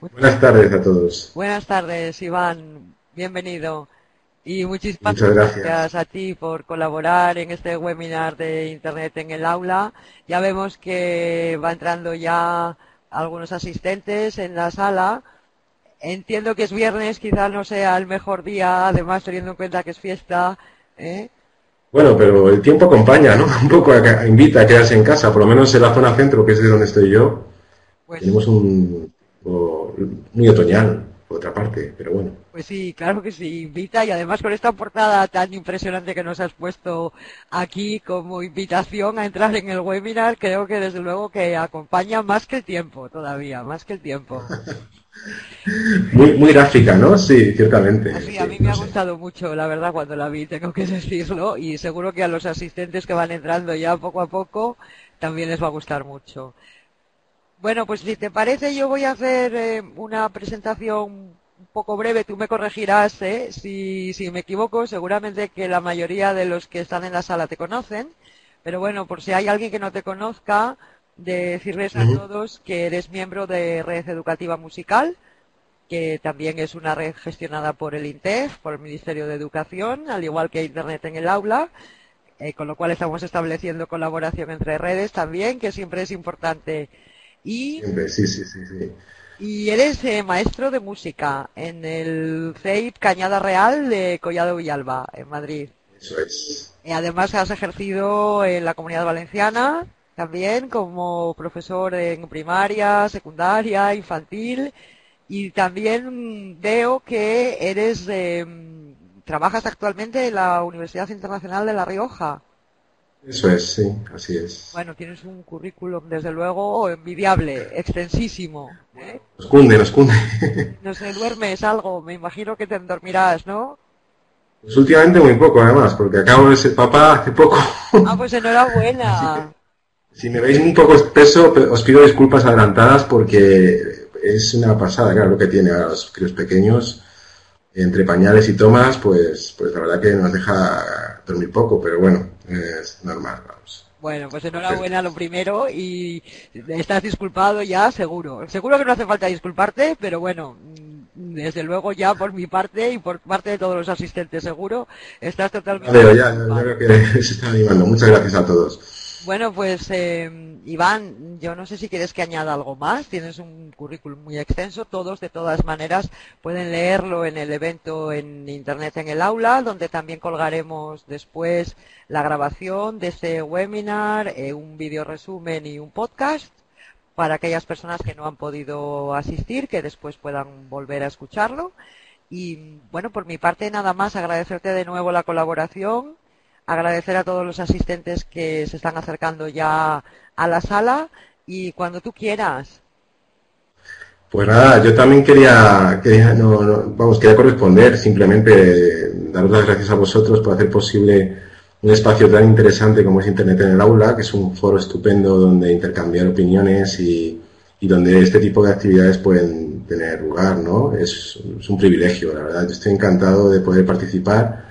Buenas tardes a todos. Buenas tardes, Iván. Bienvenido. Y muchísimas gracias. a ti por colaborar en este webinar de Internet en el aula. Ya vemos que va entrando ya algunos asistentes en la sala. Entiendo que es viernes, quizás no sea el mejor día, además teniendo en cuenta que es fiesta. ¿eh? Bueno, pero el tiempo acompaña, ¿no? Un poco invita a quedarse en casa, por lo menos en la zona centro, que es de donde estoy yo. Pues Tenemos un muy otoñal por otra parte, pero bueno. Pues sí, claro que sí, invita y además con esta portada tan impresionante que nos has puesto aquí como invitación a entrar en el webinar, creo que desde luego que acompaña más que el tiempo todavía, más que el tiempo. muy, muy gráfica, ¿no? Sí, ciertamente. Sí, a mí me ha gustado mucho, la verdad, cuando la vi, tengo que decirlo, y seguro que a los asistentes que van entrando ya poco a poco también les va a gustar mucho. Bueno, pues si te parece, yo voy a hacer eh, una presentación un poco breve. Tú me corregirás ¿eh? si, si me equivoco. Seguramente que la mayoría de los que están en la sala te conocen. Pero bueno, por si hay alguien que no te conozca, decirles a todos que eres miembro de Red Educativa Musical, que también es una red gestionada por el INTEF, por el Ministerio de Educación, al igual que Internet en el aula. Eh, con lo cual estamos estableciendo colaboración entre redes también, que siempre es importante y, sí, sí, sí, y eres eh, maestro de música en el CEIP Cañada Real de Collado Villalba, en Madrid. Eso es. Y además has ejercido en la comunidad valenciana también como profesor en primaria, secundaria, infantil y también veo que eres em, trabajas actualmente en la Universidad Internacional de La Rioja. Eso es, sí, así es. Bueno, tienes un currículum, desde luego, envidiable, extensísimo. ¿eh? Nos cunde, nos cunde. No sé, duermes algo, me imagino que te dormirás, ¿no? Pues últimamente muy poco, además, porque acabo de ser papá hace poco. Ah, pues enhorabuena. si me veis un poco espeso, os pido disculpas adelantadas porque es una pasada, claro, lo que tiene a los críos pequeños, entre pañales y tomas, pues, pues la verdad que nos deja dormir poco, pero bueno, es normal, vamos. Bueno, pues enhorabuena lo primero y estás disculpado ya, seguro. Seguro que no hace falta disculparte, pero bueno, mm, desde luego ya por mi parte y por parte de todos los asistentes, seguro, estás totalmente... ya, yo creo que se está animando. Muchas gracias a todos. Bueno, pues eh, Iván, yo no sé si quieres que añada algo más. Tienes un currículum muy extenso. Todos, de todas maneras, pueden leerlo en el evento en Internet en el aula, donde también colgaremos después la grabación de este webinar, eh, un video resumen y un podcast para aquellas personas que no han podido asistir, que después puedan volver a escucharlo. Y bueno, por mi parte nada más agradecerte de nuevo la colaboración agradecer a todos los asistentes que se están acercando ya a la sala y cuando tú quieras. Pues nada, yo también quería, vamos, quería corresponder, simplemente daros las gracias a vosotros por hacer posible un espacio tan interesante como es Internet en el aula, que es un foro estupendo donde intercambiar opiniones y, donde este tipo de actividades pueden tener lugar, ¿no? Es, es un privilegio, la verdad. Yo estoy encantado de poder participar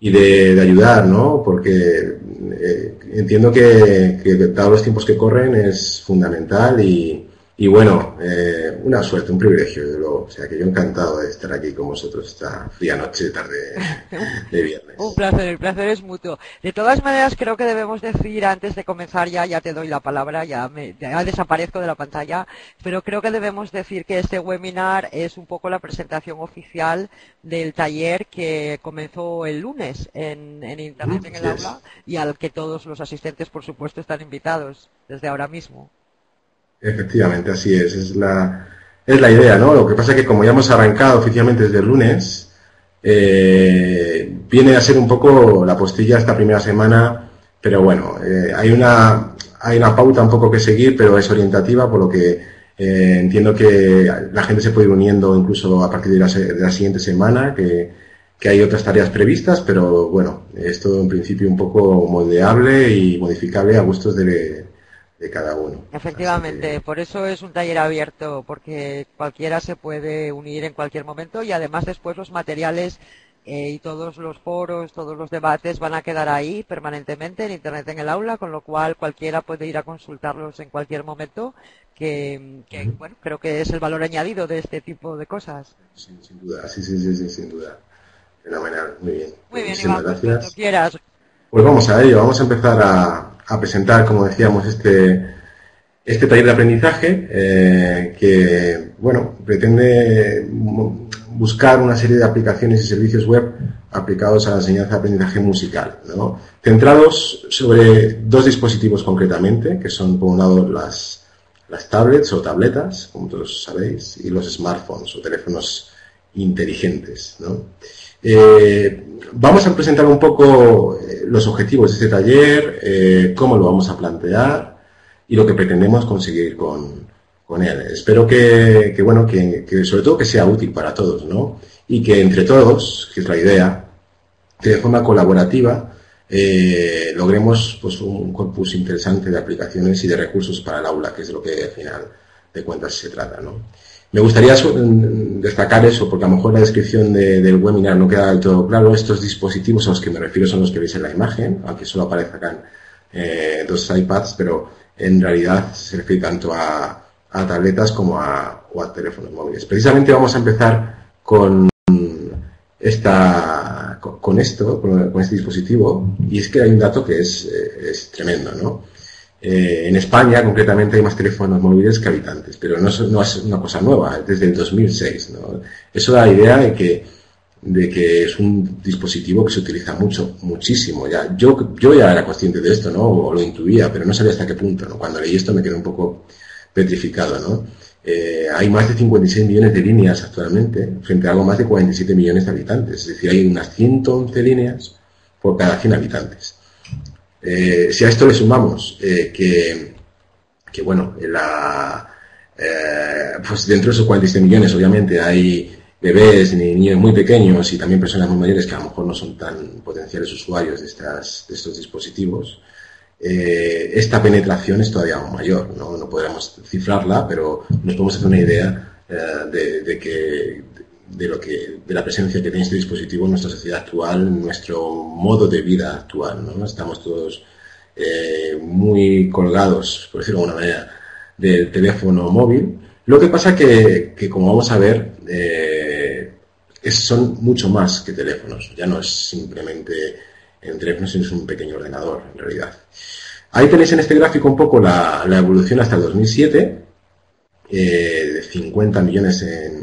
y de, ayudar, ¿no? Porque eh, entiendo que, que, dados los tiempos que corren es fundamental y, y bueno, eh, una suerte, un privilegio, desde luego. O sea, que yo encantado de estar aquí con vosotros esta fría noche, tarde de viernes. un placer, el placer es mutuo. De todas maneras, creo que debemos decir, antes de comenzar ya, ya te doy la palabra, ya, me, ya desaparezco de la pantalla, pero creo que debemos decir que este webinar es un poco la presentación oficial del taller que comenzó el lunes en, en Internet en el aula y al que todos los asistentes, por supuesto, están invitados desde ahora mismo. Efectivamente, así es. Es la, es la idea, ¿no? Lo que pasa es que como ya hemos arrancado oficialmente desde el lunes, eh, viene a ser un poco la postilla esta primera semana, pero bueno, eh, hay una hay una pauta un poco que seguir, pero es orientativa, por lo que eh, entiendo que la gente se puede ir uniendo incluso a partir de la, de la siguiente semana, que, que, hay otras tareas previstas, pero bueno, es todo en principio un poco moldeable y modificable a gustos de, de cada uno. Efectivamente, por eso es un taller abierto, porque cualquiera se puede unir en cualquier momento y además después los materiales eh, y todos los foros, todos los debates van a quedar ahí permanentemente en Internet en el aula, con lo cual cualquiera puede ir a consultarlos en cualquier momento, que, bueno, creo que es el valor añadido de este tipo de cosas. sin duda, sí, sí, sí, sin duda. Fenomenal, muy bien. Muy bien, Iván, pues gracias. quieras. Pues vamos a ello, vamos a empezar a, presentar, como decíamos, este, este taller de aprendizaje eh, que, bueno, pretende buscar una serie de aplicaciones y servicios web aplicados a la enseñanza de aprendizaje musical, ¿no? centrados sobre dos dispositivos concretamente, que son por un lado las, las tablets o tabletas, como todos sabéis, y los smartphones o teléfonos inteligentes. ¿no? Eh, vamos a presentar un poco eh, los objetivos de este taller, eh, cómo lo vamos a plantear y lo que pretendemos conseguir con, él. Espero que, bueno, que, sobre todo que sea útil para todos, ¿no? Y que entre todos, que es la idea, que de forma colaborativa logremos pues un corpus interesante de aplicaciones y de recursos para el aula, que es lo que al final de cuentas se trata, ¿no? Me gustaría destacar eso, porque a lo mejor la descripción del webinar no queda del todo claro. Estos dispositivos a los que me refiero son los que veis en la imagen, aunque solo aparezcan eh, dos iPads, pero en realidad se refiere tanto a, tabletas como a, teléfonos móviles. Precisamente vamos a empezar con esta con esto, con, este dispositivo, y es que hay un dato que es, eh, es tremendo, ¿no? Eh, en España, concretamente, hay más teléfonos móviles que habitantes, pero no es, no es una cosa nueva, es desde el 2006, ¿no? Eso da la idea de que, de que es un dispositivo que se utiliza mucho, muchísimo. Ya, yo, yo ya era consciente de esto, ¿no? O lo intuía, pero no sabía hasta qué punto, ¿no? Cuando leí esto me quedé un poco petrificado, ¿no? Eh, hay más de 56 millones de líneas actualmente, frente a algo más de 47 millones de habitantes. Es decir, hay unas 111 líneas por cada 100 habitantes. Eh, si a esto le sumamos eh, que, que, bueno, la, pues dentro de esos 47 millones, obviamente, hay bebés, niños muy pequeños y también personas muy mayores que a lo mejor no son tan potenciales usuarios de, estas, de estos dispositivos. Eh, esta penetración es todavía aún mayor. ¿no? no podremos cifrarla, pero nos podemos hacer una idea eh, de, que de lo que de la presencia que tiene este dispositivo en nuestra sociedad actual, en nuestro modo de vida actual. ¿no? Estamos todos eh, muy colgados, por decirlo de alguna manera, del teléfono móvil. Lo que pasa que, que como vamos a ver, son mucho más que teléfonos. Ya no es simplemente en teléfonos es un pequeño ordenador, en realidad. Ahí tenéis en este gráfico un poco la, evolución hasta el 2007, eh, de 50 millones en,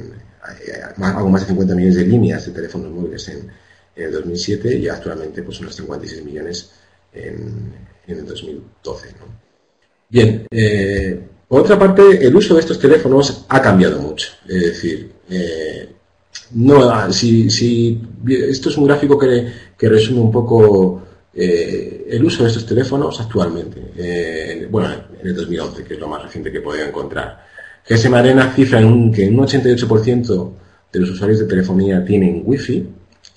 eh, algo más de 50 millones de líneas de teléfonos móviles en, el 2007 y actualmente pues unos 56 millones en, el 2012. Bien, eh, por otra parte, el uso de estos teléfonos ha cambiado mucho. Es decir, no, ah, si, si, esto es un gráfico que, que resume un poco eh, el uso de estos teléfonos actualmente. Eh, bueno, en el 2011, que es lo más reciente que he podido encontrar. GSM Arena cifra en un, que un 88% de los usuarios de telefonía tienen Wi-Fi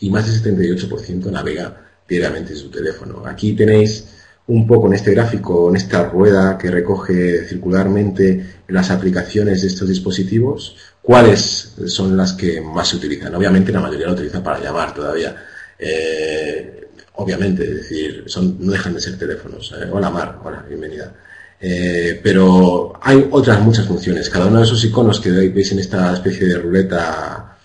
y más del 78% navega diariamente en su teléfono. Aquí tenéis un poco en este gráfico, en esta rueda que recoge circularmente las aplicaciones de estos dispositivos, cuáles son las que más se utilizan. Obviamente la mayoría lo utiliza para llamar todavía. Eh, obviamente, es decir, son, no dejan de ser teléfonos. Eh. Hola Mar, hola, bienvenida. Eh, pero hay otras muchas funciones. Cada uno de esos iconos que veis en esta especie de ruleta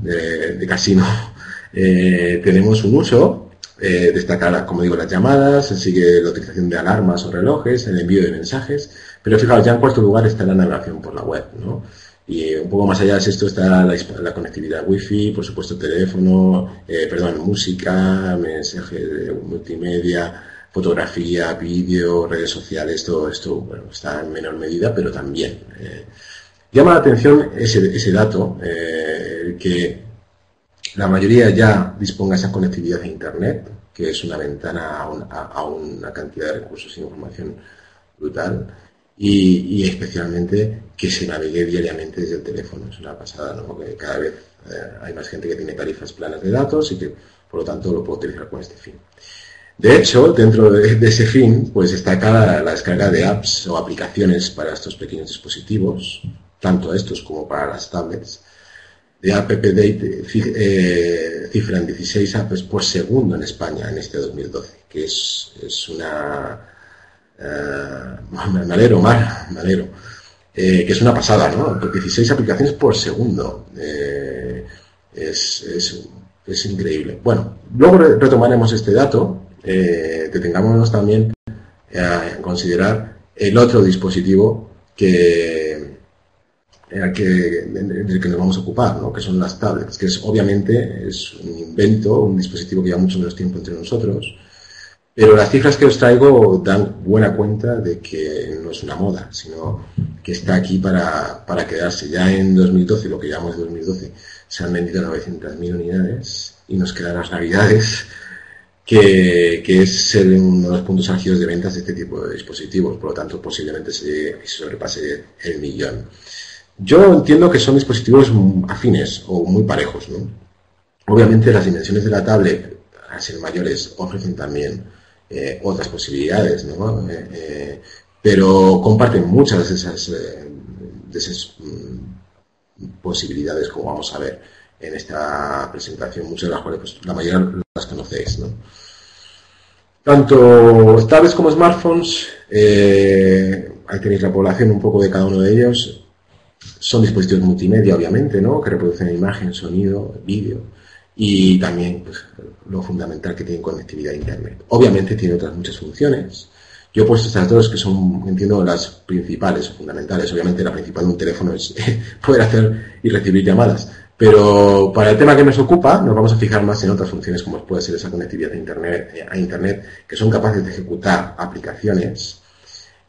de, casino, tenemos un uso. destacar, como digo, las llamadas, sigue la utilización de alarmas o relojes, el envío de mensajes, pero fijaos, ya en cuarto lugar está la navegación por la web, ¿no? Y un poco más allá de esto está la, conectividad wifi, por supuesto teléfono, eh, perdón, música, mensaje multimedia, fotografía, vídeo, redes sociales, todo esto bueno, está en menor medida, pero también. Eh, llama la atención ese, dato, eh, que la mayoría ya disponga esa conectividad a Internet, que es una ventana a, una cantidad de recursos e información brutal y, especialmente que se navegue diariamente desde el teléfono. Es una pasada, ¿no? Porque cada vez eh, hay más gente que tiene tarifas planas de datos y que, por lo tanto, lo puede utilizar con este fin. De hecho, dentro de, ese fin, pues destaca la, descarga de apps o aplicaciones para estos pequeños dispositivos, tanto estos como para las tablets, de app date eh, cifran 16 apps por segundo en España en este 2012, que es, una... Uh, me alero. Eh, que es una pasada, ¿no? 16 aplicaciones por segundo. Eh, es, es, es, increíble. Bueno, luego retomaremos este dato. Eh, detengámonos también a considerar el otro dispositivo que, que, del que nos vamos a ocupar, ¿no? que son las tablets, que es obviamente es un invento, un dispositivo que lleva mucho menos tiempo entre nosotros, pero las cifras que os traigo dan buena cuenta de que no es una moda, sino que está aquí para, para quedarse. Ya en 2012, lo que llamamos de 2012, se han vendido 900.000 unidades y nos quedan las navidades, que, que es uno de los puntos álgidos de ventas de este tipo de dispositivos. Por lo tanto, posiblemente se sobrepase el millón. Yo entiendo que son dispositivos afines o muy parejos. ¿no? Obviamente las dimensiones de la tablet, al ser mayores, ofrecen también eh, otras posibilidades, ¿no? Eh, eh, pero comparten muchas de esas, mm, posibilidades, como vamos a ver en esta presentación, muchas de las cuales pues, la mayoría las conocéis. ¿no? Tanto tablets como smartphones, ahí tenéis la población un poco de cada uno de ellos, son dispositivos multimedia, obviamente, ¿no? que reproducen imagen, sonido, vídeo y también pues, lo fundamental que tiene conectividad a Internet. Obviamente tiene otras muchas funciones. Yo he puesto estas dos que son, entiendo, las principales o fundamentales. Obviamente la principal de un teléfono es poder hacer y recibir llamadas. Pero para el tema que nos ocupa, nos vamos a fijar más en otras funciones como puede ser esa conectividad a Internet, a Internet que son capaces de ejecutar aplicaciones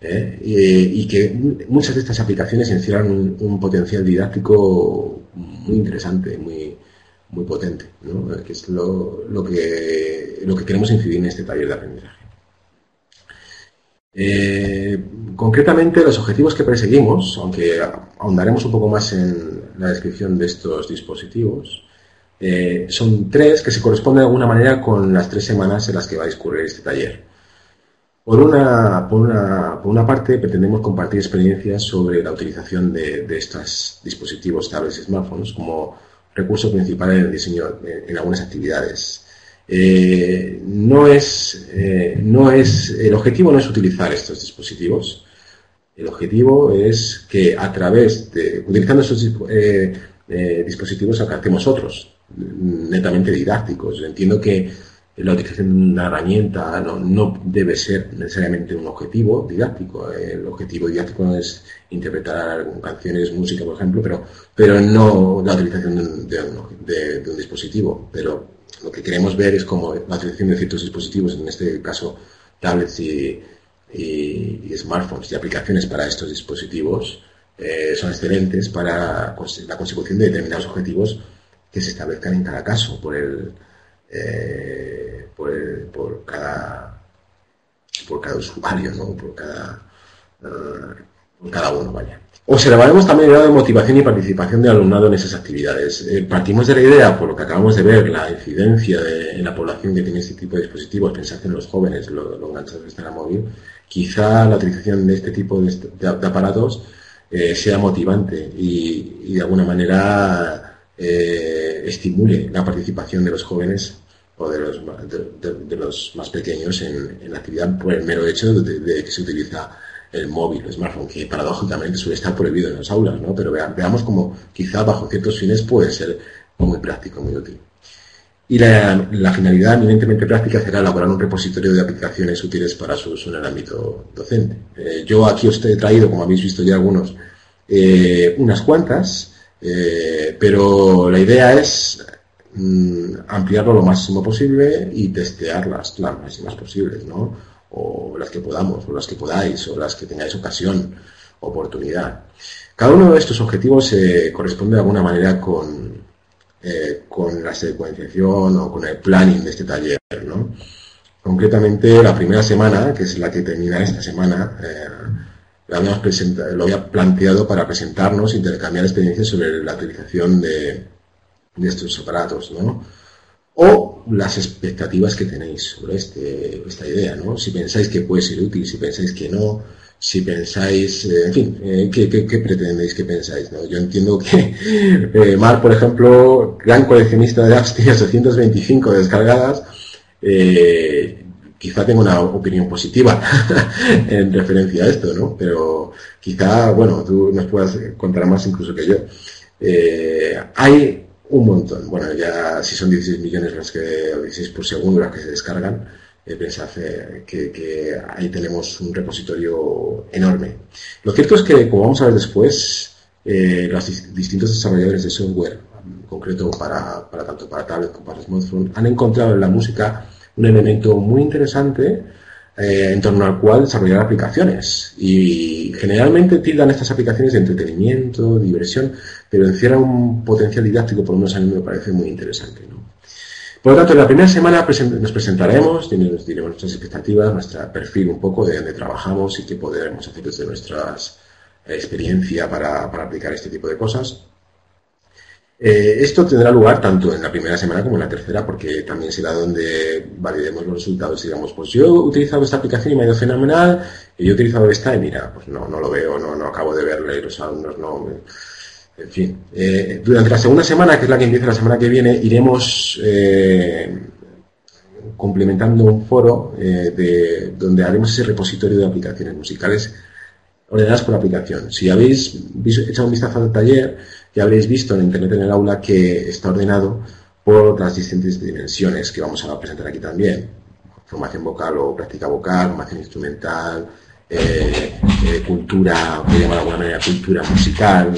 ¿eh? y, que muchas de estas aplicaciones encierran un, potencial didáctico muy interesante, muy, muy potente, que es lo, lo, que, lo que queremos incidir en este taller de aprendizaje. Eh, concretamente, los objetivos que perseguimos, aunque ahondaremos un poco más en la descripción de estos dispositivos, eh, son tres que se corresponden de alguna manera con las tres semanas en las que va a discurrir este taller. Por una, parte, pretendemos compartir experiencias sobre la utilización de, de estos dispositivos, tablets y smartphones como recurso principal en el diseño, en, algunas actividades. Eh, no es, eh, no es, el objetivo no es utilizar estos dispositivos. El objetivo es que a través de, utilizando estos eh, dispositivos, alcancemos otros, netamente didácticos. Entiendo que la utilización de una herramienta no, debe ser necesariamente un objetivo didáctico. El objetivo didáctico es interpretar canciones, música, por ejemplo, pero, pero no la utilización de, un dispositivo. Pero lo que queremos ver es cómo la utilización de ciertos dispositivos, en este caso tablets y, smartphones y aplicaciones para estos dispositivos, eh, son excelentes para la consecución de determinados objetivos que se establezcan en cada caso por el eh, por, cada por cada usuario, ¿no? por cada eh, por cada uno, vaya. Observaremos también el grado de motivación y participación del alumnado en esas actividades. Eh, partimos de la idea, por lo que acabamos de ver, la incidencia en la población que tiene este tipo de dispositivos, pensad en los jóvenes, lo, lo enganchados a móvil, quizá la utilización de este tipo de, aparatos sea motivante y, de alguna manera estimule la participación de los jóvenes o de los, de, los más pequeños en, la actividad por el mero hecho de, que se utiliza el móvil, el smartphone, que paradójicamente suele estar prohibido en las aulas, ¿no? Pero veamos como quizá bajo ciertos fines puede ser muy práctico, muy útil. Y la, finalidad eminentemente práctica será elaborar un repositorio de aplicaciones útiles para su uso en el ámbito docente. Eh, yo aquí os he traído, como habéis visto ya algunos, eh, unas cuantas, eh, pero la idea es Mm, ampliarlo lo máximo posible y testear las, las máximas posibles, ¿no? O las que podamos, o las que podáis, o las que tengáis ocasión, oportunidad. Cada uno de estos objetivos se corresponde de alguna manera con, eh, con la secuenciación o con el planning de este taller, ¿no? Concretamente, la primera semana, que es la que termina esta semana, eh, lo había planteado para presentarnos, intercambiar experiencias sobre la utilización de, de estos aparatos, ¿no? O las expectativas que tenéis sobre este, esta idea, ¿no? Si pensáis que puede ser útil, si pensáis que no, si pensáis, eh, en fin, eh, ¿qué, pretendéis que pensáis? Yo entiendo que eh, Mar, por ejemplo, gran coleccionista de apps, tiene 825 descargadas, quizá tenga una opinión positiva en referencia a esto, ¿no? Pero quizá, bueno, tú nos puedas contar más incluso que yo. hay un montón, bueno, ya si son 16 millones las que, 16 por segundo las que se descargan, eh, pensad que, ahí tenemos un repositorio enorme. Lo cierto es que, como vamos a ver después, eh, los distintos desarrolladores de software, en concreto para, tanto para tablet como para smartphone, han encontrado en la música un elemento muy interesante eh, en torno al cual desarrollar aplicaciones. Y generalmente tildan estas aplicaciones de entretenimiento, diversión, pero encierran un potencial didáctico, por lo menos a mí me parece muy interesante. Por lo tanto, en la primera semana nos presentaremos, diremos nuestras expectativas, nuestro perfil un poco de dónde trabajamos y qué podremos hacer desde nuestra experiencia para, aplicar este tipo de cosas. Eh, esto tendrá lugar tanto en la primera semana como en la tercera, porque también será donde validemos los resultados. Digamos, pues yo he utilizado esta aplicación y me ha ido fenomenal, y yo he utilizado esta y mira, pues no, no lo veo, no, no acabo de verle, los alumnos no. En fin, eh, durante la segunda semana, que es la que empieza la semana que viene, iremos eh, complementando un foro eh, de, donde haremos ese repositorio de aplicaciones musicales ordenadas por aplicación. Si habéis echado un vistazo al taller, ya habréis visto en Internet en el aula que está ordenado por las distintas dimensiones que vamos a presentar aquí también. Formación vocal o práctica vocal, formación instrumental, cultura, que llamar de alguna manera cultura musical,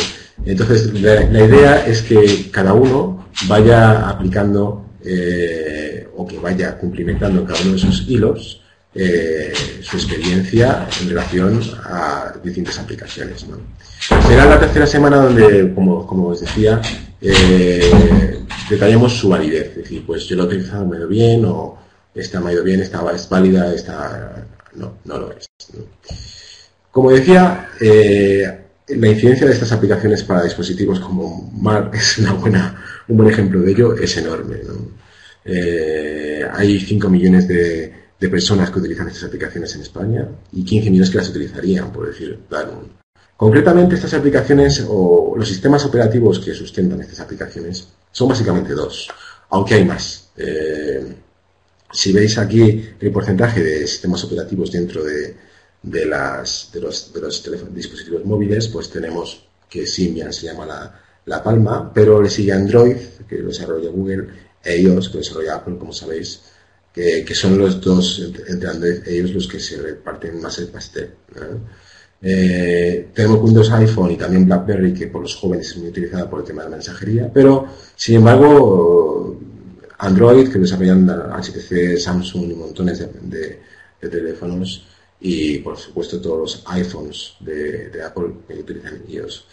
entonces, la, idea es que cada uno vaya aplicando eh, o que vaya cumplimentando en cada uno de esos hilos eh, su experiencia en relación a distintas aplicaciones. Será la tercera semana donde, como, os decía, eh, detallamos su validez. Es decir, pues yo lo he utilizado, me ha ido bien, o esta me ha ido bien, esta es válida, esta no, no lo es. Como decía, la incidencia de estas aplicaciones para dispositivos como Mar es una buena, un buen ejemplo de ello, es enorme. Eh, hay 5 millones de, personas que utilizan estas aplicaciones en España y 15 millones que las utilizarían, por decir, dar Concretamente, estas aplicaciones o los sistemas operativos que sustentan estas aplicaciones son básicamente dos, aunque hay más. Eh, si veis aquí el porcentaje de sistemas operativos dentro de, de, las, de los, de los dispositivos móviles, pues tenemos que Symbian se llama la, la palma, pero le sigue Android, que lo desarrolla Google, e iOS, que lo desarrolla Apple, como sabéis, que, que son los dos, entre Android e iOS, los que se reparten más el pastel. Eh, tenemos Windows iPhone y también BlackBerry, que por los jóvenes es muy utilizada por el tema de mensajería, pero sin embargo, Android, que desarrollan HTC, Samsung y montones de, de teléfonos, y por supuesto todos los iPhones de, Apple que utilizan iOS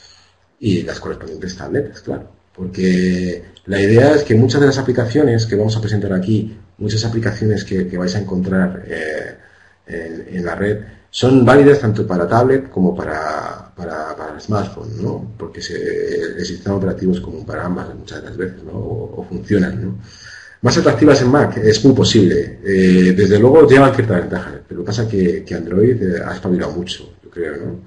y las correspondientes tabletas, claro. Porque la idea es que muchas de las aplicaciones que vamos a presentar aquí, muchas aplicaciones que, vais a encontrar eh, en, la red, son válidas tanto para tablet como para, para, smartphone, ¿no? Porque se, el sistema operativo es común para ambas muchas de las veces, ¿no? O funcionan, ¿no? Más atractivas en Mac, es muy posible. Eh, desde luego llevan cierta ventaja, pero pasa que, que Android eh, ha espabilado mucho, yo creo, ¿no?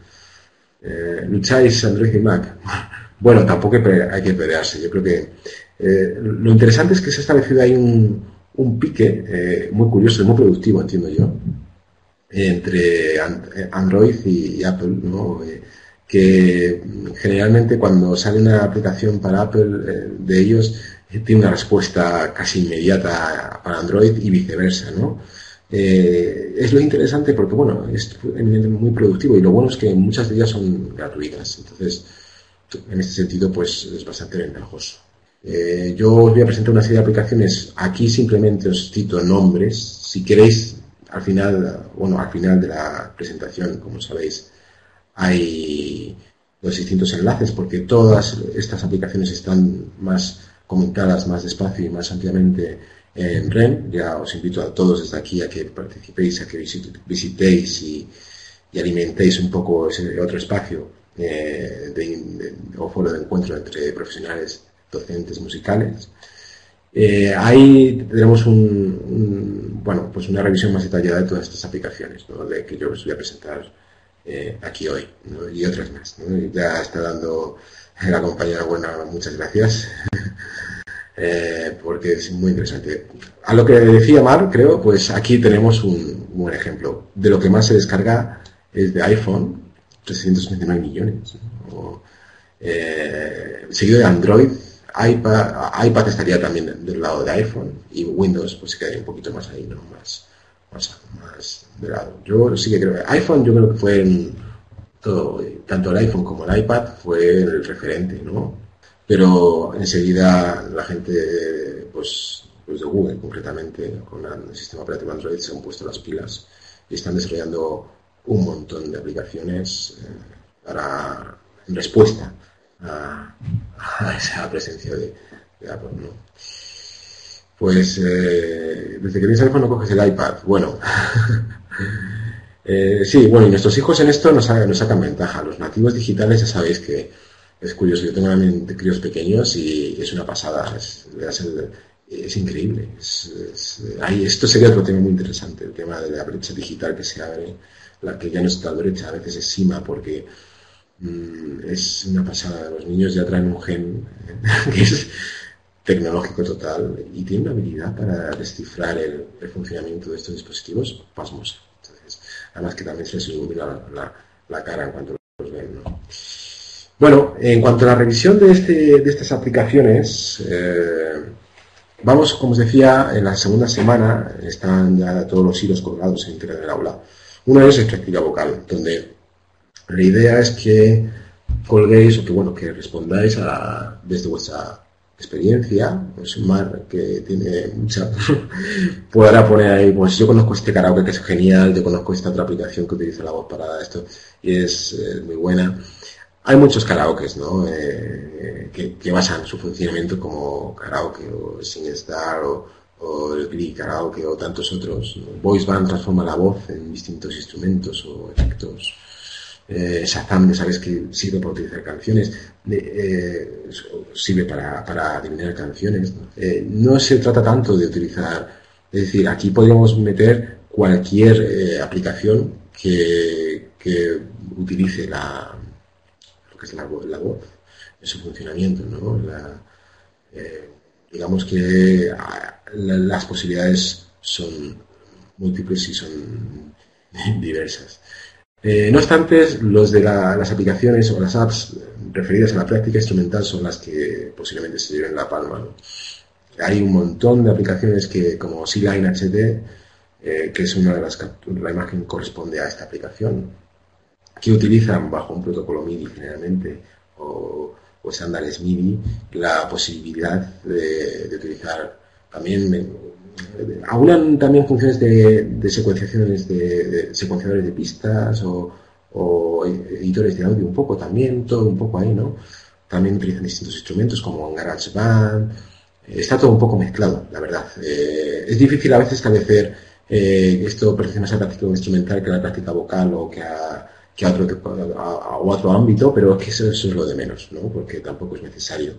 Eh, lucháis Android y Mac. Bueno, tampoco hay que pelearse. Yo creo que lo interesante es que se ha establecido ahí un, pique muy curioso y muy productivo, entiendo yo, entre Android y, Apple, ¿no? que generalmente cuando sale una aplicación para Apple de ellos tiene una respuesta casi inmediata para Android y viceversa, ¿no? Eh, es lo interesante porque, bueno, es muy productivo y lo bueno es que muchas de ellas son gratuitas. Entonces, en este sentido, pues es bastante ventajoso. Eh, yo os voy a presentar una serie de aplicaciones. Aquí simplemente os cito nombres. Si queréis, al final, bueno, al final de la presentación, como sabéis, hay los distintos enlaces porque todas estas aplicaciones están más comentadas más despacio y más ampliamente en REN. Ya os invito a todos desde aquí a que participéis, a que visitéis y, alimentéis un poco ese otro espacio eh, de, o foro de encuentro entre profesionales docentes musicales. Eh, ahí tenemos un, bueno, pues una revisión más detallada de todas estas aplicaciones que yo os voy a presentar eh, aquí hoy, y otras más. Ya está dando la compañera buena, muchas gracias. Eh, porque es muy interesante. A lo que decía Mar, creo, pues aquí tenemos un buen ejemplo. De lo que más se descarga es de iPhone, 329 millones. Eh, seguido de Android, iPad, iPad estaría también del lado de iPhone y Windows pues se quedaría un poquito más ahí, ¿no? Más, más, de lado. Yo sí que creo, iPhone yo creo que fue en tanto el iPhone como el iPad fue el referente, ¿no? pero enseguida la gente pues, pues, de Google concretamente con el sistema operativo Android se han puesto las pilas y están desarrollando un montón de aplicaciones eh, para en respuesta a, esa presencia de, Apple pues eh, desde que tienes iPhone no coges el iPad bueno eh, sí bueno y nuestros hijos en esto nos, nos sacan ventaja los nativos digitales ya sabéis que es curioso. Yo tengo también críos pequeños y es una pasada. Es, es increíble. esto sería otro tema muy interesante, el tema de la brecha digital que se abre, la que ya no está brecha, a veces es cima, porque mm, es una pasada. Los niños ya traen un gen que es tecnológico total y tiene una habilidad para descifrar el, funcionamiento de estos dispositivos pasmosa. Además que también se les ilumina la, cara en cuanto los ven. ¿no? Bueno, en cuanto a la revisión de, este, de estas aplicaciones, eh, vamos, como os decía, en la segunda semana están ya todos los hilos colgados en del aula. Uno de ellos es práctica vocal, donde la idea es que colguéis o que, bueno, que respondáis a, desde vuestra experiencia, pues Mar, que tiene mucha, podrá poner ahí, pues yo conozco este karaoke que es genial, yo conozco esta otra aplicación que utiliza la voz para esto y es eh, muy buena hay muchos karaokes, ¿no? Eh, que, basan su funcionamiento como karaoke o SingStar o, o el Glee karaoke o tantos otros. Voice Band transforma la voz en distintos instrumentos o efectos. Eh, sabes que sirve para utilizar canciones, eh, sirve para, para adivinar canciones. Eh, no se trata tanto de utilizar, es decir, aquí podríamos meter cualquier aplicación que, que utilice la, que es la, voz, en su funcionamiento, ¿no? Eh, digamos que ah, las posibilidades son múltiples y son diversas. Eh, no obstante, los de las aplicaciones o las apps referidas a la práctica instrumental son las que posiblemente se lleven la palma. Hay un montón de aplicaciones que, como C-Line HD, eh, que es una de las la imagen corresponde a esta aplicación, que utilizan bajo un protocolo MIDI generalmente o, o estándares MIDI la posibilidad de, utilizar también aunan también funciones de, secuenciaciones de, secuenciadores de pistas o, editores de audio un poco también todo un poco ahí no también utilizan distintos instrumentos como GarageBand. Está todo un poco mezclado la verdad. Eh, es difícil a veces establecer eh, esto pertenece más a la práctica instrumental que a la práctica vocal o que a que a otro, a, otro ámbito, pero es que eso, es lo de menos, ¿no? porque tampoco es necesario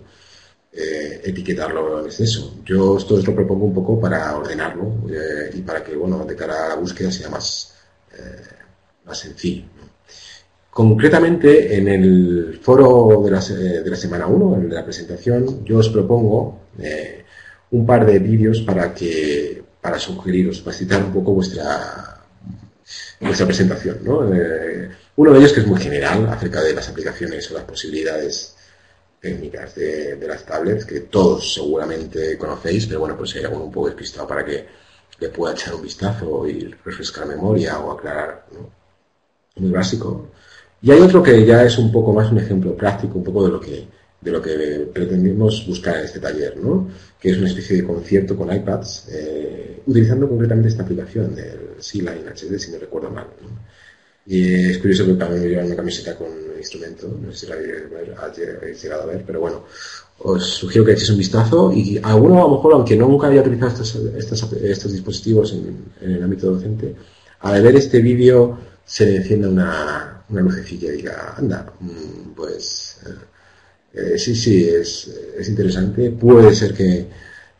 eh, etiquetarlo en exceso. Yo esto os lo propongo un poco para ordenarlo eh, y para que, bueno, de cara a la búsqueda sea más, eh, más sencillo. Concretamente, en el foro de la, de la semana 1, en la presentación, yo os propongo un par de vídeos para que para sugeriros, para citar un poco vuestra vuestra presentación. ¿no? Uno de ellos que es muy general acerca de las aplicaciones o las posibilidades técnicas de, las tablets, que todos seguramente conocéis, pero bueno, pues hay alguno un poco despistado para que le pueda echar un vistazo y refrescar memoria o aclarar. Muy básico. Y hay otro que ya es un poco más un ejemplo práctico, un poco de lo que de lo que pretendemos buscar en este taller, ¿no? que es una especie de concierto con iPads, eh, utilizando concretamente esta aplicación del C-Line HD, si no recuerdo mal. Y es curioso que también llevan una camiseta con instrumento, no sé si la habéis llegado a ver, pero bueno, os sugiero que echéis un vistazo y alguno a lo mejor, aunque nunca haya utilizado estos, dispositivos en, el ámbito docente, al ver este vídeo se le encienda una, una lucecilla y diga, anda, mm, pues eh, sí, sí, es, es, interesante, puede ser que,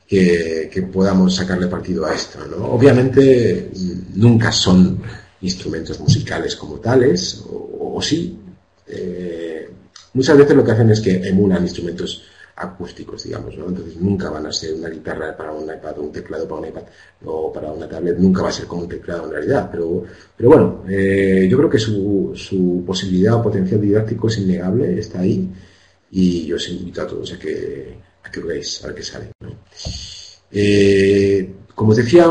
que, que podamos sacarle partido a esto, ¿no? Obviamente mm, nunca son instrumentos musicales como tales, o, sí. Eh, muchas veces lo que hacen es que emulan instrumentos acústicos, digamos, ¿no? Entonces nunca van a ser una guitarra para un iPad o un teclado para un iPad o para una tablet, nunca va a ser como un teclado en realidad, pero, pero bueno, eh, yo creo que su, posibilidad o potencial didáctico es innegable, está ahí y yo os invito a todos a que, a que veáis, a ver qué sale. Eh, como os decía,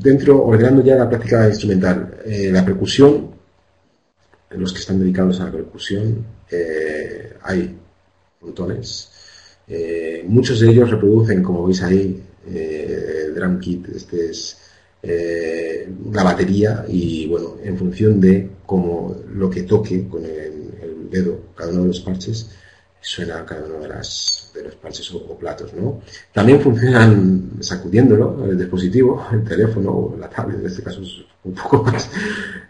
dentro, ordenando ya la práctica instrumental, la percusión, los que están dedicados a la percusión, hay montones. Eh, muchos de ellos reproducen, como veis ahí, eh, el drum kit, este es eh, la batería y bueno, en función de cómo lo que toque con el, dedo, cada uno de los parches, suena cada uno de, las, de los parches o, platos, ¿no? También funcionan sacudiéndolo, el dispositivo, el teléfono, la tablet, en este caso es un poco más,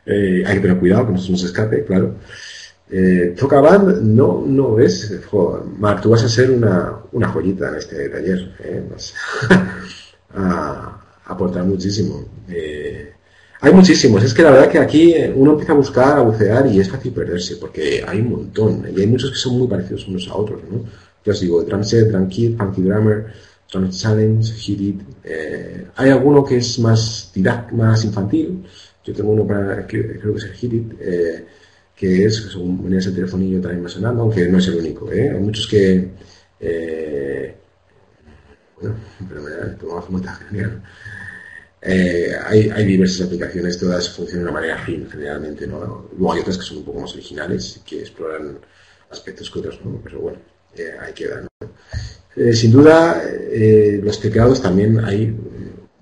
hay que tener cuidado que no se nos escape, claro. Eh, toca band, no, no ves, Marc, tú vas a ser una, una joyita en este taller, ¿eh? vas a, aportar muchísimo. Eh, hay muchísimos, es que la verdad que aquí uno empieza a buscar, a bucear y es fácil perderse, porque hay un montón, y hay muchos que son muy parecidos unos a otros, ¿no? Ya os digo, Drum Set, Drum Kit, Funky Drummer, Drum Challenge, Hit It, eh, hay alguno que es más más infantil, yo tengo uno para, creo que es el Hit It, eh, que es, según venía ese telefonillo también me sonando, aunque no es el único. ¿eh? Hay muchos que. Eh, bueno, pero me tomamos muy genial. Eh, hay, hay, diversas aplicaciones, todas funcionan de una manera fin, generalmente. ¿no? Luego hay otras que son un poco más originales, que exploran aspectos que otros, ¿no? pero bueno, eh, ahí queda. ¿no? Eh, sin duda, eh, los teclados también hay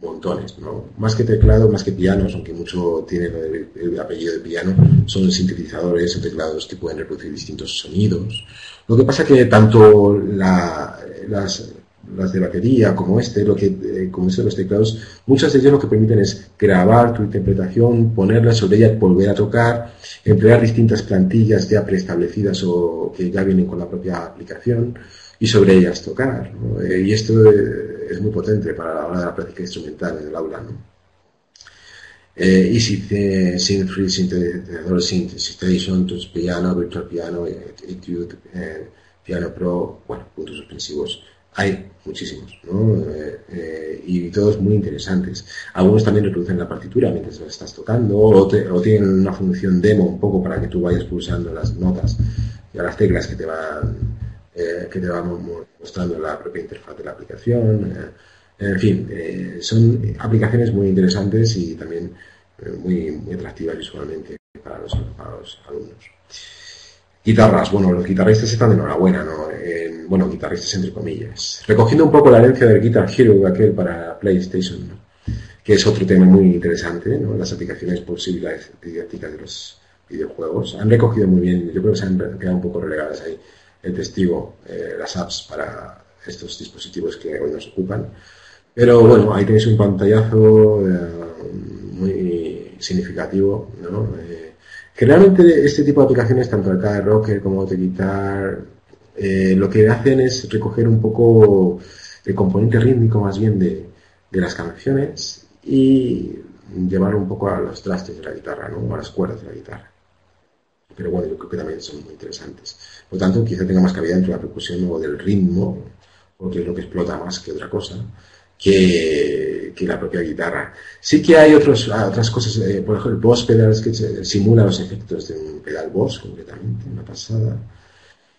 montones, ¿no? Más que teclado, más que pianos, aunque mucho tiene el, apellido de piano, son sintetizadores o teclados que pueden reproducir distintos sonidos. Lo que pasa que tanto las, las de batería como este, lo que, eh, como este, los teclados, muchas de ellas lo que permiten es grabar tu interpretación, ponerla sobre ella, volver a tocar, emplear distintas plantillas ya preestablecidas o que ya vienen con la propia aplicación y sobre ellas tocar. Eh, y esto eh, es muy potente para la hora de la práctica instrumental en el aula. ¿no? Eh, Easy Synth Free Synthesizer, Synthesization, Piano, Virtual Piano, Etude, Piano Pro, bueno, puntos suspensivos. Hay muchísimos, ¿no? y todos muy interesantes. Algunos también reproducen la partitura mientras la estás tocando, o, o, tienen una función demo un poco para que tú vayas pulsando las notas y a las teclas que te van eh, que te vamos mostrando la propia interfaz de la aplicación. Eh, en fin, eh, son aplicaciones muy interesantes y también muy, muy atractivas visualmente para los, alumnos. Guitarras, bueno, los guitarristas están de enhorabuena, ¿no? bueno, guitarristas entre comillas. Recogiendo un poco la herencia del Guitar Hero, aquel para PlayStation, que es otro tema muy interesante, ¿no? Las aplicaciones posibles didácticas de los videojuegos. Han recogido muy bien, yo creo que se han quedado un poco relegadas ahí el testigo eh, las apps para estos dispositivos que hoy nos ocupan. Pero bueno, ahí tenéis un pantallazo eh, muy significativo. ¿no? Eh, generalmente este tipo de aplicaciones, tanto el de Rocker como de Guitar, lo que hacen es recoger un poco el componente rítmico más bien de, de las canciones y llevar un poco a los trastes de la guitarra, ¿no? a las cuerdas de la guitarra pero bueno, yo creo que también son muy interesantes. Por tanto, quizá tenga más cabida dentro de la percusión o del ritmo, porque es lo que explota más que otra cosa, que, que la propia guitarra. Sí que hay otros, otras cosas, eh, por ejemplo, el Boss Pedals que simula los efectos de un pedal Boss, concretamente, una pasada.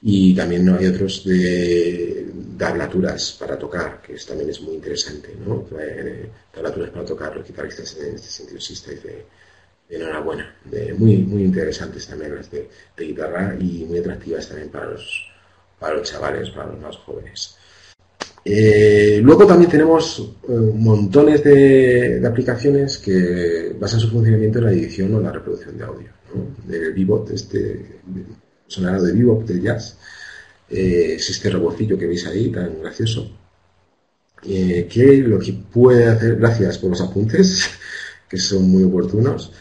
Y también hay otros de, tablaturas para tocar, que también es muy interesante, ¿no? Eh, tablaturas para tocar, los guitarristas en este sentido sí estáis de, enhorabuena. muy, muy interesantes también las de, guitarra y muy atractivas también para los, para los chavales, para los más jóvenes. Eh, luego también tenemos eh, montones de, aplicaciones que basan su funcionamiento en la edición o la reproducción de audio. ¿no? El Bebop, este sonado de Bebop, de jazz, eh, es este robocillo que veis ahí, tan gracioso, que lo que puede hacer, gracias por los apuntes, que son muy oportunos,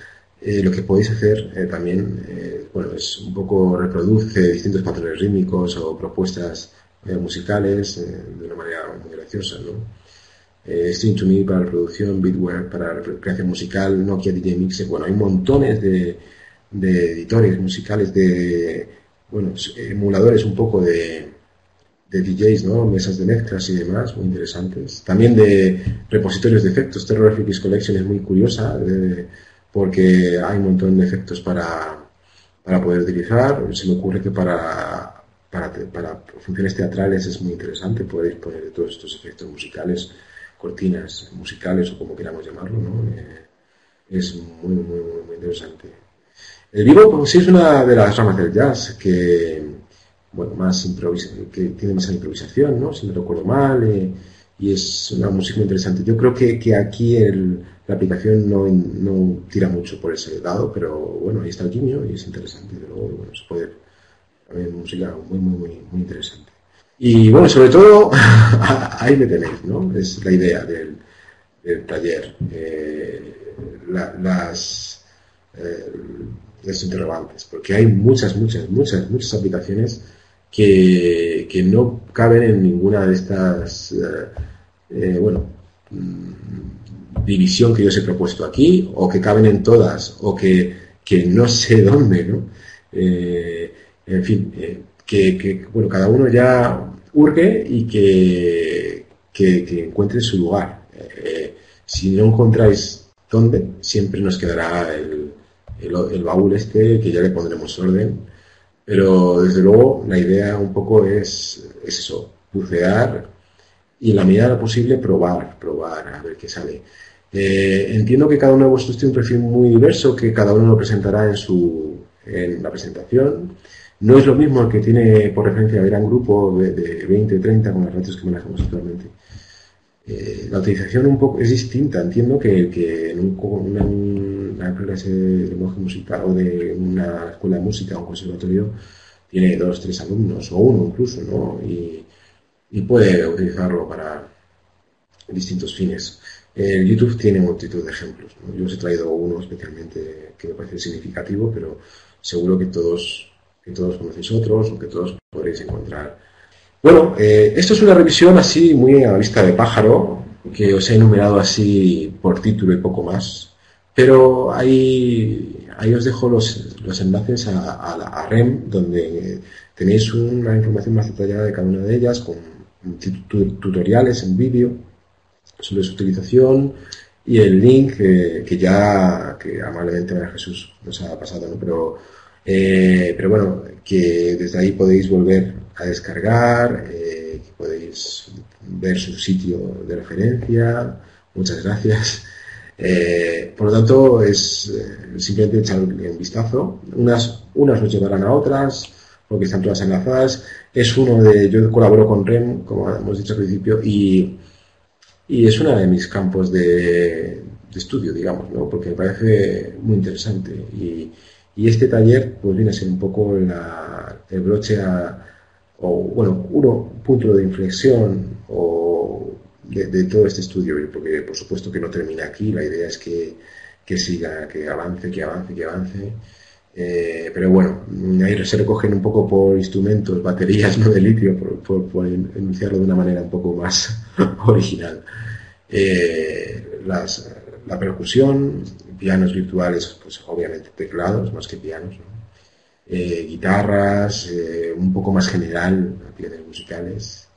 eh, lo que podéis hacer eh, también, eh, bueno, es un poco reproduce distintos patrones rítmicos o propuestas musicales de una manera muy graciosa, ¿no? eh, to Me para la producción, Bitware para la creación musical, Nokia DJ Mixer. Bueno, hay montones de, de editores musicales, de bueno, emuladores un poco de, DJs, ¿no? Mesas de mezclas y demás, muy interesantes. También de repositorios de efectos. Terror FX Collection es muy curiosa porque hay un montón de efectos para, para poder utilizar. Se me ocurre que para, para, para funciones teatrales es muy interesante poder poner todos estos efectos musicales cortinas musicales o como queramos llamarlo, ¿no? Eh, es muy, muy, muy interesante. El vivo pues, sí es una de las ramas del jazz que, bueno, más que tiene más improvisación, ¿no? Si no recuerdo mal, eh, y es una música muy interesante. Yo creo que, que aquí el, la aplicación no, no, tira mucho por ese lado, pero bueno, ahí está el quimio y es interesante. De luego, bueno, se puede música muy, muy, muy, muy interesante. Y bueno, sobre todo, ahí me tenéis, ¿no? Es la idea del, taller. Eh, las, eh, interrogantes, porque hay muchas, muchas, muchas, muchas aplicaciones que, que no caben en ninguna de estas, eh, eh, bueno, mm, división que yo os he propuesto aquí, o que caben en todas, o que, que no sé dónde, ¿no? En fin, que, bueno, cada uno ya urge y que, que, encuentre su lugar. Eh, si no encontráis dónde, siempre nos quedará el, el, baúl este, que ya le pondremos orden. Pero desde luego la idea un poco es, es eso, bucear y en la medida de lo posible probar, probar, a ver qué sale. Eh, entiendo que cada uno de vosotros tiene un perfil muy diverso, que cada uno lo presentará en, su, en la presentación. No es lo mismo el que tiene por referencia a gran grupo de, de 20, 30 con las ratios que manejamos actualmente. Eh, la utilización un poco es distinta. Entiendo que, en un, una, clase de lenguaje musical o de una escuela de música o un conservatorio tiene dos, tres alumnos o uno incluso, ¿no? Y, puede utilizarlo para distintos fines. El YouTube tiene multitud de ejemplos. Yo os he traído uno especialmente que me parece significativo, pero seguro que todos que todos conocéis otros o que todos podréis encontrar. Bueno, eh, esto es una revisión así muy a vista de pájaro, que os he enumerado así por título y poco más, pero ahí, ahí os dejo los, los enlaces a, a, REM, donde tenéis una información más detallada de cada una de ellas, con tutoriales en vídeo sobre su utilización y el link que ya que amablemente María Jesús nos ha pasado, ¿no? pero eh, pero bueno, que desde ahí podéis volver a descargar, eh, podéis ver su sitio de referencia. Muchas gracias. Eh, por lo tanto, es simplemente echarle un vistazo. Unas, unas nos llevarán a otras, porque están todas enlazadas. Es uno de, yo colaboro con REM, como hemos dicho al principio, y, y es uno de mis campos de, de estudio, digamos, ¿no? porque me parece muy interesante. Y, y este taller pues viene a ser un poco el broche a, o bueno, uno punto de inflexión o de, todo este estudio, porque por supuesto que no termina aquí, la idea es que, siga, que avance, que avance, que avance. Eh, pero bueno, ahí se recogen un poco por instrumentos, baterías no de litio, por, enunciarlo de una manera un poco más original. Eh, la percusión, pianos virtuales, pues obviamente teclados más que pianos, eh, guitarras, eh, un poco más general, piezas musicales,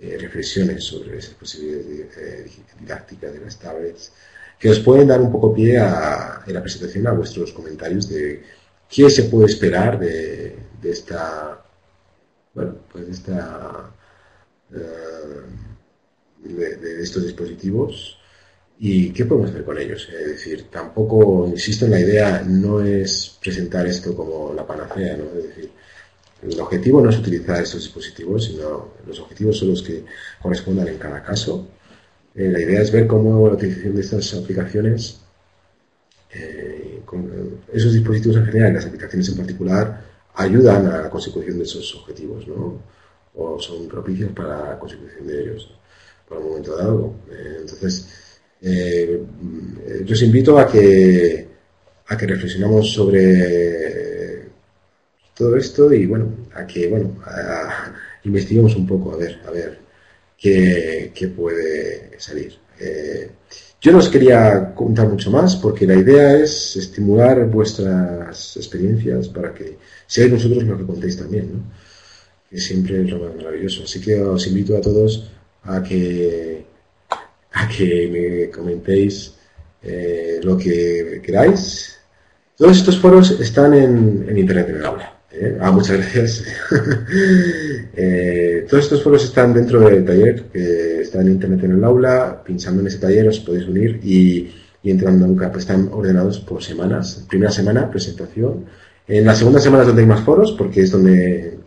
eh, reflexiones sobre esas posibilidades didácticas de las tablets, que os pueden dar un poco pie a, en la presentación a vuestros comentarios de qué se puede esperar de, esta, bueno, pues de esta, de estos dispositivos ¿Y qué podemos hacer con ellos? Es decir, tampoco, insisto la idea, no es presentar esto como la panacea, ¿no? Es decir, el objetivo no es utilizar estos dispositivos, sino los objetivos son los que correspondan en cada caso. Eh, la idea es ver cómo la utilización de estas aplicaciones, eh, con esos dispositivos en general y las aplicaciones en particular, ayudan a la consecución de esos objetivos, ¿no? O son propicios para la consecución de ellos, por un momento dado. Eh, entonces, eh, yo os invito a que, a que reflexionamos sobre todo esto y bueno, a que bueno, investiguemos un poco, a ver, a ver que, puede salir. Eh, yo no os quería contar mucho más porque la idea es estimular vuestras experiencias para que seáis vosotros lo que contéis también, ¿no? que siempre es lo más maravilloso. Así que os invito a todos a que, a que me comentéis eh, lo que queráis. Todos estos foros están en, Internet en el aula. ¿eh? Ah, muchas gracias. Eh, todos estos foros están dentro del taller, que está en Internet en el aula. Pinchando en ese taller os podéis unir y, entrando nunca. Pues están ordenados por semanas. Primera semana, presentación. En la segunda semana es donde hay más foros, porque es donde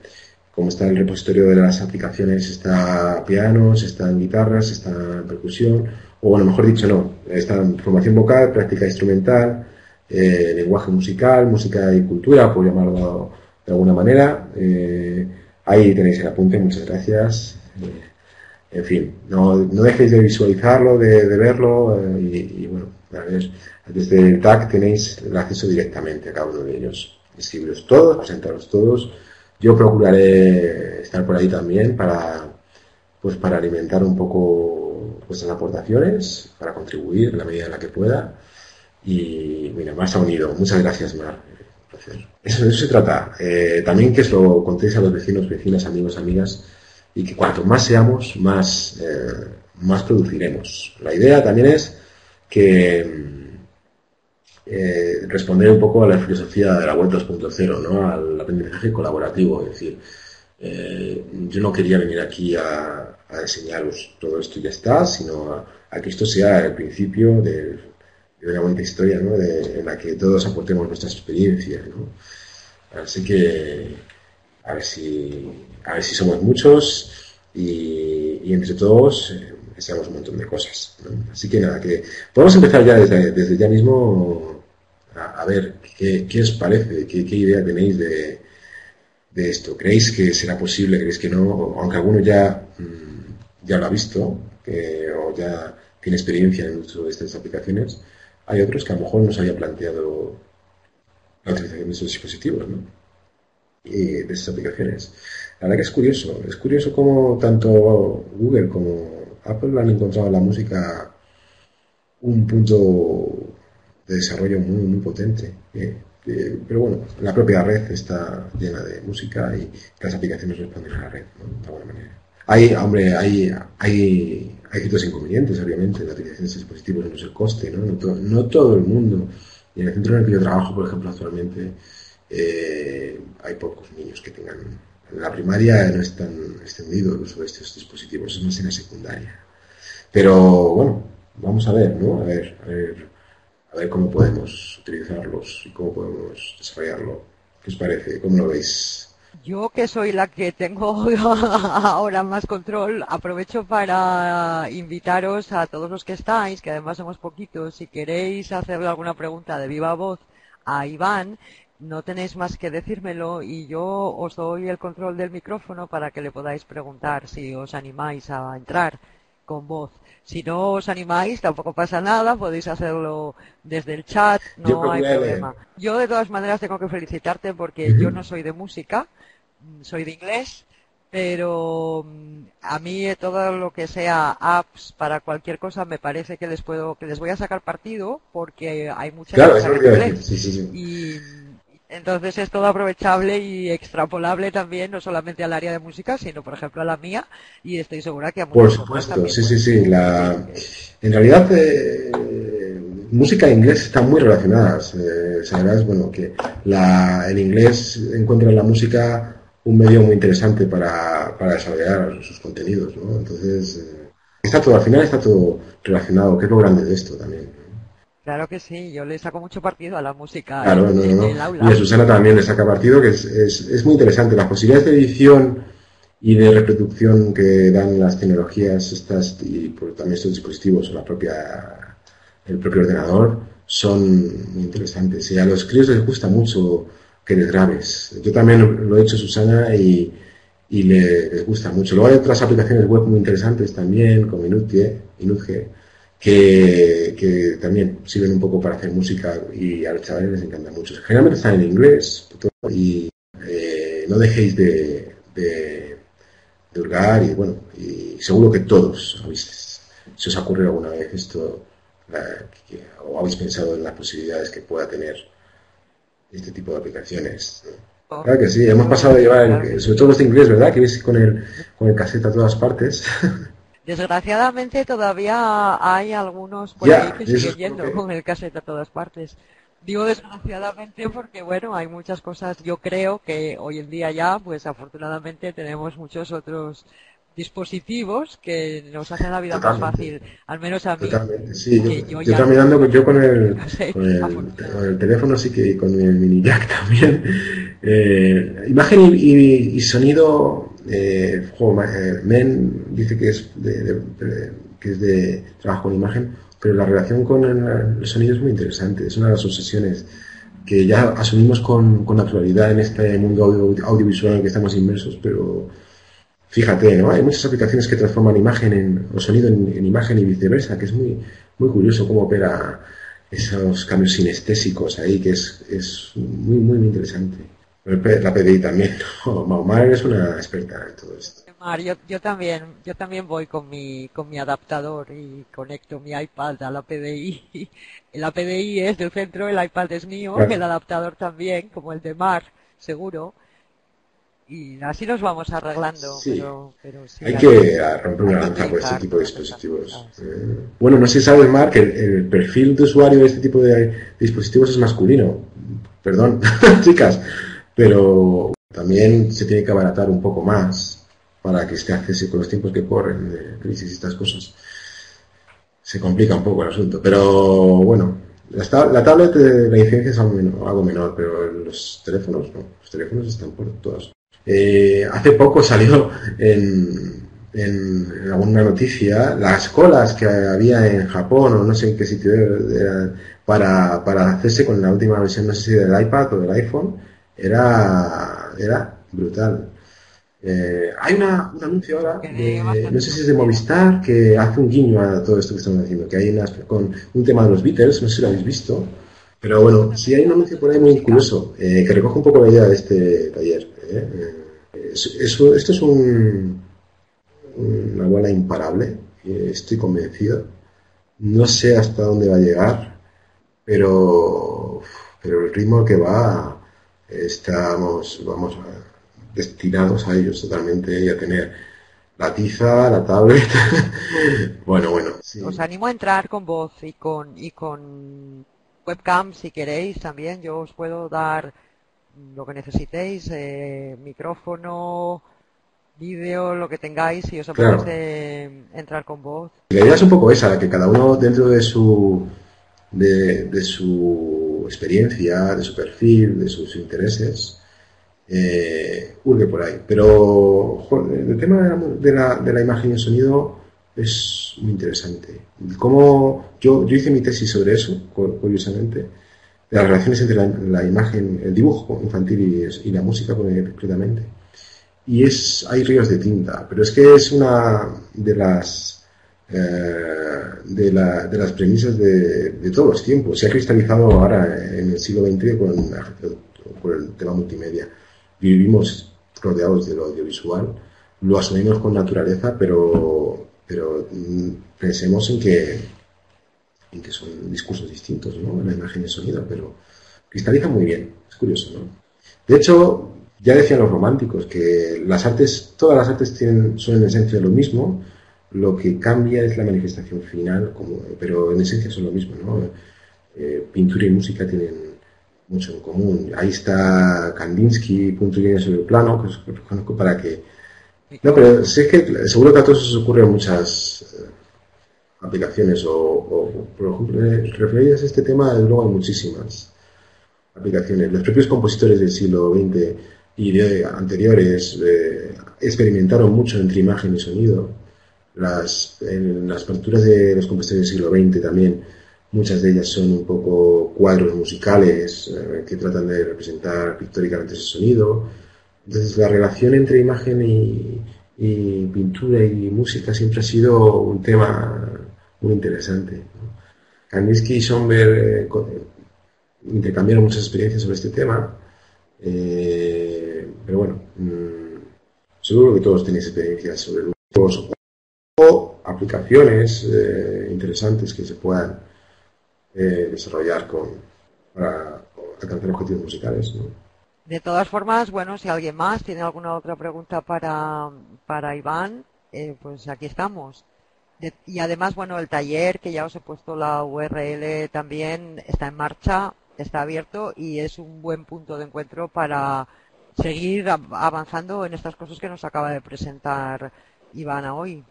como está el repositorio de las aplicaciones, está pianos, están guitarras, está percusión, o bueno, mejor dicho, no, está formación vocal, práctica instrumental, eh, lenguaje musical, música y cultura, por llamarlo de alguna manera. Eh, ahí tenéis el apunte, muchas gracias. Eh, en fin, no, no, dejéis de visualizarlo, de, verlo, y, bueno, desde el tag tenéis el acceso directamente a cada uno de ellos. Escribiros todos, presentaros todos yo procuraré estar por ahí también para, pues para alimentar un poco vuestras aportaciones, para contribuir en la medida en la que pueda. Y mira, ha unido. Muchas gracias, Mar. Eso, eso se trata. Eh, también que os lo contéis a los vecinos, vecinas, amigos, amigas, y que cuanto más seamos, más, eh, más produciremos. La idea también es que eh, responder un poco a la filosofía de la web 2.0, ¿no? al aprendizaje colaborativo. Es decir, eh, yo no quería venir aquí a, enseñaros todo esto y ya está, sino a, que esto sea el principio de, una bonita historia ¿no? en la que todos aportemos nuestras experiencias. ¿no? Así que a ver si, a ver si somos muchos y, entre todos eh, un montón de cosas. Así que nada, que podemos empezar ya desde ya mismo a, ver ¿qué, os parece, qué, idea tenéis de, esto. ¿Creéis que será posible? ¿Creéis que no? Aunque alguno ya, mm, ya lo ha visto o ya tiene experiencia en el uso de estas aplicaciones, hay otros que a lo mejor no se había planteado la utilización de estos dispositivos, ¿no? Y de estas aplicaciones. La verdad que es curioso, es curioso cómo tanto Google como Apple han encontrado la música un punto de desarrollo muy, muy potente. Eh, eh, pero bueno, la propia red está llena de música y las aplicaciones responden a la red, de alguna manera. Hay, hombre, hay, hay, hay ciertos inconvenientes, obviamente, la utilización de dispositivos no es el coste, ¿no? No, todo el mundo. Y en el centro en el que yo trabajo, por ejemplo, actualmente, eh, hay pocos niños que tengan. En la primaria no es tan extendido el uso de estos dispositivos, es más en la secundaria. Pero bueno, vamos a ver, ¿no? A ver, a ver a ver cómo podemos utilizarlos y cómo podemos desarrollarlo. ¿Qué os parece? ¿Cómo lo veis? Yo que soy la que tengo ahora más control, aprovecho para invitaros a todos los que estáis, que además somos poquitos, si queréis hacerle alguna pregunta de viva voz a Iván, no tenéis más que decírmelo y yo os doy el control del micrófono para que le podáis preguntar si os animáis a entrar con voz. Si no os animáis, tampoco pasa nada, podéis hacerlo desde el chat, no hay problema. Yo de todas maneras tengo que felicitarte porque yo no soy de música, mm, soy de inglés, pero mm, a mí todo lo que sea apps para cualquier cosa me parece que les puedo que les voy a sacar partido porque hay muchas claro, en inglés sí, sí, y entonces es todo aprovechable y extrapolable también, no solamente al área de música, sino por ejemplo a la mía, y estoy segura que a Por supuesto, sí, sí, sí. La... En realidad, eh, música e inglés están muy relacionadas. Eh, sabrás, bueno, que la, el inglés encuentra en la música un medio muy interesante para, para desarrollar sus contenidos, ¿no? Entonces, eh, está todo, al final está todo relacionado, que es lo grande de esto también. Claro que sí, yo le saco mucho partido a la música claro, en, el aula. Y a Susana también le saca partido, que es, es, muy interesante. Las posibilidades de edición y de reproducción que dan las tecnologías estas y por, también estos dispositivos o la propia, el propio ordenador son muy interesantes. Y a los críos les gusta mucho que les grabes. Yo también lo he hecho, Susana, y, y les gusta mucho. Luego hay otras aplicaciones web muy interesantes también, como Inutge, Inutge que, también sirven un poco para hacer música y a los chavales les encanta mucho. Generalmente están en inglés y eh, no dejéis de, divulgar y bueno, y seguro que todos habéis, se os ha ocurrido alguna vez esto o habéis pensado en las posibilidades que pueda tener este tipo de aplicaciones. Oh. Claro que sí, hemos pasado de llevar, sobre todo este inglés, ¿verdad? Que veis con el, con el cassette a todas partes. Desgraciadamente todavía hay algunos por ahí que siguen yendo con el cassette a todas partes. Digo desgraciadamente porque, bueno, hay muchas cosas, yo creo que hoy en día ya, pues afortunadamente tenemos muchos otros dispositivos que nos hacen la vida más fácil, al menos a mí. Totalmente, sí. Yo, yo, yo con el, con, el, teléfono, sí que con el mini jack también. Eh, imagen y, sonido, eh, Men dice que es de, que es de trabajo con imagen, pero la relación con el, sonido es muy interesante. Es una de las obsesiones que ya asumimos con, con naturalidad en este mundo audiovisual en el que estamos inmersos, pero Fíjate, ¿no? Hay muchas aplicaciones que transforman imagen en, o sonido en, imagen y viceversa, que es muy, muy curioso cómo opera esos cambios sinestésicos ahí, que es, es muy, muy, interesante. La PDI también, ¿no? es una experta en todo esto. Yo, yo, también, yo también voy con mi, con mi adaptador y conecto mi iPad a la PDI. La PDI es del centro, el iPad es mío, el adaptador también, como el de Mar, seguro y así nos vamos arreglando. Pero, hay, que romper una lanza por este tipo de dispositivos. Eh, bueno, no sé si sabes, Mark, que el, perfil de usuario de este tipo de dispositivos es masculino. Perdón, chicas. Pero también se tiene que abaratar un poco más para que esté acceso con los tiempos que corren de crisis y estas cosas. Se complica un poco el asunto. Pero bueno, la, la tablet de la incidencia es algo menor, algo menor, pero los teléfonos no. Los teléfonos están por todas eh, hace poco salió en, en, alguna noticia las colas que había en Japón o no sé en qué sitio para, para hacerse con la última versión, no sé si del iPad o del iPhone, era, era brutal. Eh, hay una, un anuncio ahora, no sé si es de Movistar, que hace un guiño a todo esto que estamos diciendo, que hay unas, con un tema de los Beatles, no sé si lo habéis visto, pero bueno, sí hay un anuncio por ahí muy curioso, eh, que recoge un poco la idea de este taller. ¿eh? Eso, esto es un, una bola imparable, estoy convencido. No sé hasta dónde va a llegar, pero, pero el ritmo que va, estamos, vamos, destinados a ellos totalmente y a tener la tiza, la tablet. bueno, bueno. Os animo a entrar con voz y con, y con webcam si queréis también. Yo os puedo dar lo que necesitéis, eh, micrófono, vídeo, lo que tengáis, y os apetece entrar con voz. La idea es un poco esa, que cada uno dentro de su, de, su experiencia, de su perfil, de sus intereses, eh, hurgue por ahí. Pero el tema de la, de la, imagen y el sonido es muy interesante. Como yo, yo hice mi tesis sobre eso, curiosamente, las relaciones entre la, imagen, el dibujo infantil y, la música concretamente. Y es, hay ríos de tinta, pero es que es una de las, eh, de, de, las premisas de, todos los tiempos. Se ha cristalizado ahora en el siglo XX con, con el tema multimedia. Vivimos rodeados de lo audiovisual, lo asumimos con naturaleza, pero, pero mm, pensemos en que que son discursos distintos, ¿no? La imagen y el sonido, pero cristaliza muy bien, es curioso, ¿no? De hecho, ya decían los románticos que las artes, todas las artes tienen, son en esencia lo mismo, lo que cambia es la manifestación final, como, pero en esencia son lo mismo, ¿no? Eh, pintura y música tienen mucho en común. Ahí está Kandinsky, punto y sobre el plano, que os conozco para que... No, pero sé que seguro que a todos os ocurren muchas aplicaciones o, por ejemplo, referidas a este tema, luego hay muchísimas aplicaciones. Los propios compositores del siglo XX y de anteriores eh, experimentaron mucho entre imagen y sonido. Las, en las partituras de los compositores del siglo XX también, muchas de ellas son un poco cuadros musicales eh, que tratan de representar pictóricamente ese sonido. Entonces, la relación entre imagen y, y pintura y música siempre ha sido un tema muy interesante. Kandinsky y Schomberg eh, intercambiaron muchas experiencias sobre este tema, eh, pero bueno, mm, seguro que todos tenéis experiencias sobre grupos o aplicaciones eh, interesantes que se puedan eh, desarrollar con, para alcanzar objetivos musicales. De todas formas, bueno, si alguien más tiene alguna otra pregunta para, para Iván, eh, pues aquí estamos. y además, bueno, el taller, que ya os he puesto la URL también, está en marcha, está abierto y es un buen punto de encuentro para seguir avanzando en estas cosas que nos acaba de presentar Ivana hoy.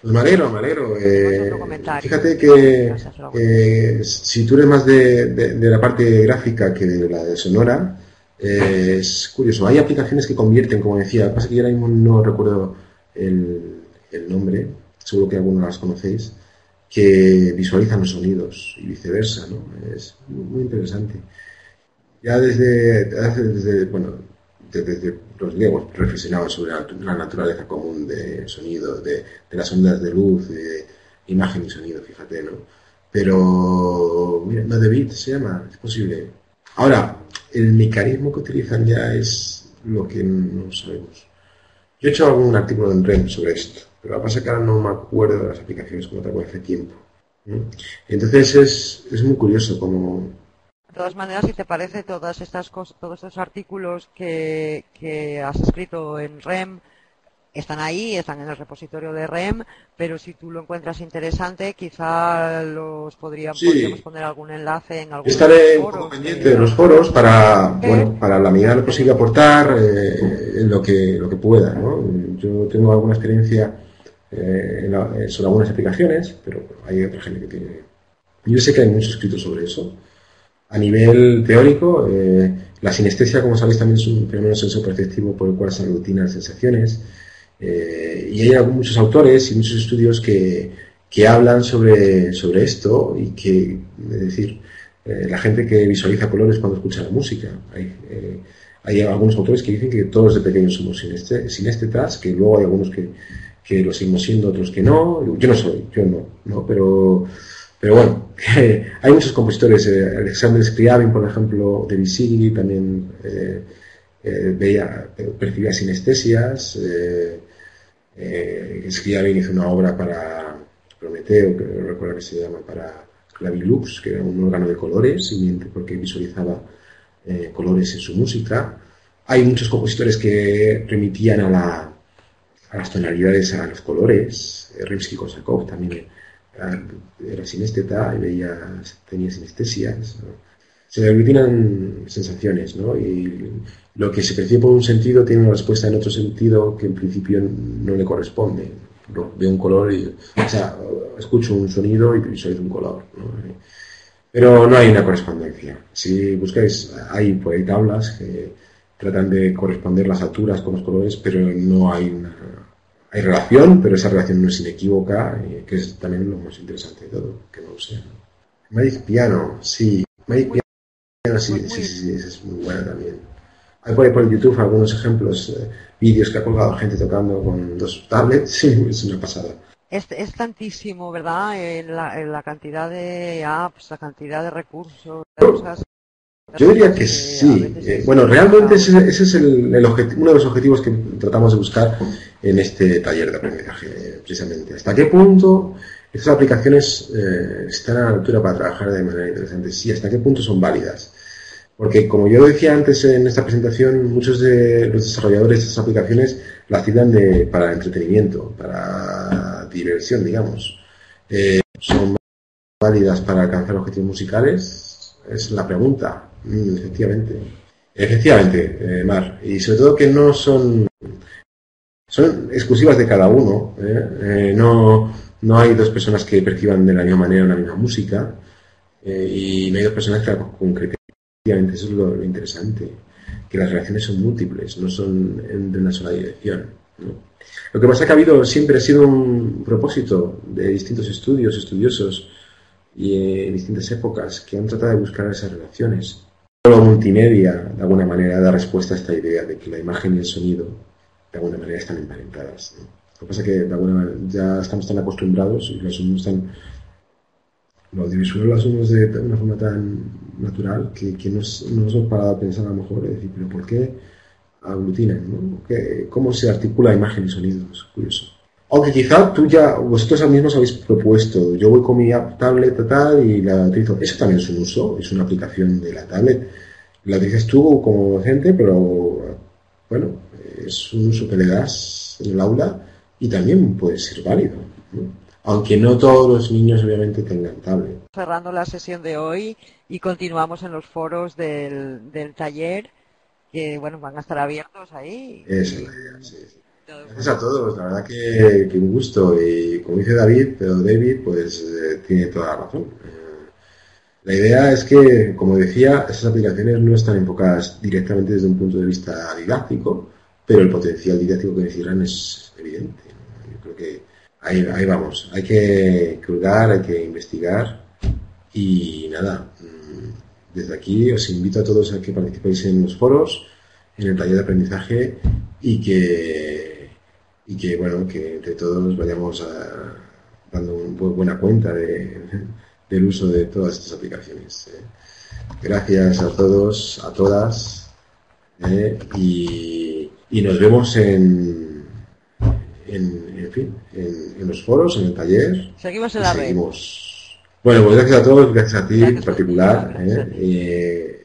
Pues me alegro, me alegro. Eh, fíjate que eh, si tú eres más de, la parte gráfica que de la de sonora, eh, es curioso. Hay aplicaciones que convierten, como decía, pasa que yo ahora mismo no recuerdo el, nombre, seguro que algunos las conocéis, que visualizan los sonidos y viceversa, ¿no? Es muy interesante. Ya desde, desde bueno, desde los griegos reflexionaban sobre la, naturaleza común de sonido, de, las ondas de luz, de imagen y sonido, fíjate, ¿no? Pero, mira, no de bit se llama, es posible. Ahora, el mecanismo que utilizan ya es lo que no sabemos. Yo he hecho algún artículo en REM sobre esto, pero que pasa es que ahora no me acuerdo de las aplicaciones como te hace tiempo. Entonces es, es muy curioso como de todas maneras, si te parece, todas estas cosas, todos estos artículos que, que has escrito en REM están ahí, están en el repositorio de REM, pero si tú lo encuentras interesante, quizá los podríamos, podríamos poner algún enlace en algún Estaré pendiente de los foros para, bueno, para la medida de lo posible aportar eh, en lo que, lo que pueda. ¿no? Yo tengo alguna experiencia eh, en sobre algunas aplicaciones, pero hay otra gente que tiene. Yo sé que hay muchos escritos sobre eso a nivel teórico, eh, la sinestesia, como sabéis, también es un fenómeno sensoperceptivo por el cual se aglutinan sensaciones. Eh, y hay muchos autores y muchos estudios que, que hablan sobre, sobre esto y que, es decir, eh, la gente que visualiza colores cuando escucha la música. Hay, hay algunos autores que dicen que todos de pequeños somos sinestétas, que luego hay algunos que, que lo seguimos siendo, otros que no. Yo no soy, yo no, ¿no? Pero pero bueno, hay muchos compositores, eh, Alexander Scriabin, por ejemplo, de Visigi, también eh, eh, veía, percibía sinestesias. Eh, Scriabin hizo una obra para Prometeo, que recuerdo que se llama, para Clavilux, que era un órgano de colores, porque visualizaba colores en su música. Hay muchos compositores que remitían a, la, a las tonalidades, a los colores. Rimsky-Korsakov también era sinésteta y veía, tenía sinestesias. Se le aglutinan sensaciones, ¿no? Y lo que se percibe por un sentido tiene una respuesta en otro sentido que en principio no le corresponde. Veo un color y, o sea, escucho un sonido y visualizo un color, Pero no hay una correspondencia. Si buscáis, hay por ahí tablas que tratan de corresponder las alturas con los colores, pero no hay una hay relación, pero esa relación no es inequívoca, y que es también lo más interesante de todo, que no lo sea. Magic Piano, sí. Magic Piano, sí, sí, sí, es muy buena también. Hay por ahí por YouTube algunos ejemplos, eh, vídeos que ha colgado gente tocando con dos tablets, sí, es una pasada. Es, es tantísimo, ¿verdad? En la, en la cantidad de apps, la cantidad de recursos, de cosas yo diría que sí. Eh, bueno, realmente ese, es el, uno de los objetivos que tratamos de buscar en este taller de aprendizaje, precisamente. ¿Hasta qué punto estas aplicaciones eh, están a la altura para trabajar de manera interesante? Sí, ¿hasta qué punto son válidas? Porque, como yo decía antes en esta presentación, muchos de los desarrolladores de estas aplicaciones las citan de, para entretenimiento, para diversión, digamos. Eh, ¿Son válidas para alcanzar objetivos musicales? Es la pregunta. Mm, efectivamente. Efectivamente, eh, Mar. Y sobre todo que no son, son exclusivas de cada uno. ¿eh? Eh, no, no hay dos personas que perciban de la misma manera una misma música. y no hay dos personas que la concreten. Eso es lo, interesante. Que las relaciones son múltiples, no son de una sola dirección. Lo que pasa que ha habido, siempre ha sido un propósito de distintos estudios, estudiosos y en distintas épocas que han tratado de buscar esas relaciones la multimedia, de alguna manera, da respuesta a esta idea de que la imagen y el sonido, de alguna manera, están emparentadas. Lo que pasa es que, de alguna manera, ya estamos tan acostumbrados y lo asumimos tan. Lo audiovisual lo asumimos de una forma tan natural que, que nos, nos hemos parado a pensar a lo mejor, decir, pero ¿por qué aglutinan, ¿no? ¿Cómo se articula imagen y sonido? Es curioso. Aunque quizá tú ya, vosotros mismos habéis propuesto, yo voy con mi tablet tal y la utilizo. Eso también es un uso, es una aplicación de la tablet. La utilizas tú como docente, pero bueno, es un uso que le das en el aula y también puede ser válido. Aunque no todos los niños obviamente tengan tablet. Cerrando la sesión de hoy y continuamos en los foros del, del taller que bueno van a estar abiertos ahí. Esa es la idea, sí. Gracias a todos, la verdad que, un gusto. Y como dice David, pero David, pues eh, tiene toda la razón. Eh, la idea es que, como decía, esas aplicaciones no están enfocadas directamente desde un punto de vista didáctico, pero el potencial didáctico que necesitan es evidente. Yo creo que ahí, ahí vamos. Hay que colgar, hay que investigar y nada. Mm, desde aquí os invito a todos a que participéis en los foros, en el taller de aprendizaje y que y que bueno que entre todos vayamos a, dando un, buena cuenta de, del uso de todas estas aplicaciones. ¿eh? Gracias a todos, a todas ¿eh? y, y, nos vemos en, en, en fin, en, los foros, en el taller. Seguimos en la seguimos. Bueno, pues gracias a todos, gracias a ti en particular. ¿eh?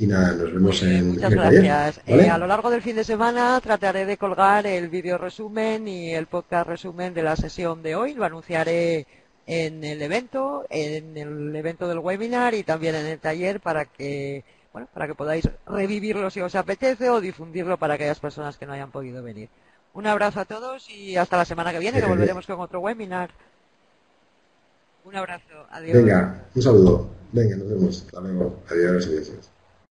Y nada, nos vemos en, Muchas gracias. Eh, a lo largo del fin de semana trataré de colgar el vídeo resumen y el podcast resumen de la sesión de hoy. Lo anunciaré en el evento, en el evento del webinar y también en el taller para que bueno, para que podáis revivirlo si os apetece o difundirlo para aquellas personas que no hayan podido venir. Un abrazo a todos y hasta la semana que viene, que volveremos con otro webinar. Un abrazo. Adiós. Venga, un saludo. Venga, nos vemos. Hasta luego. Adiós. adiós.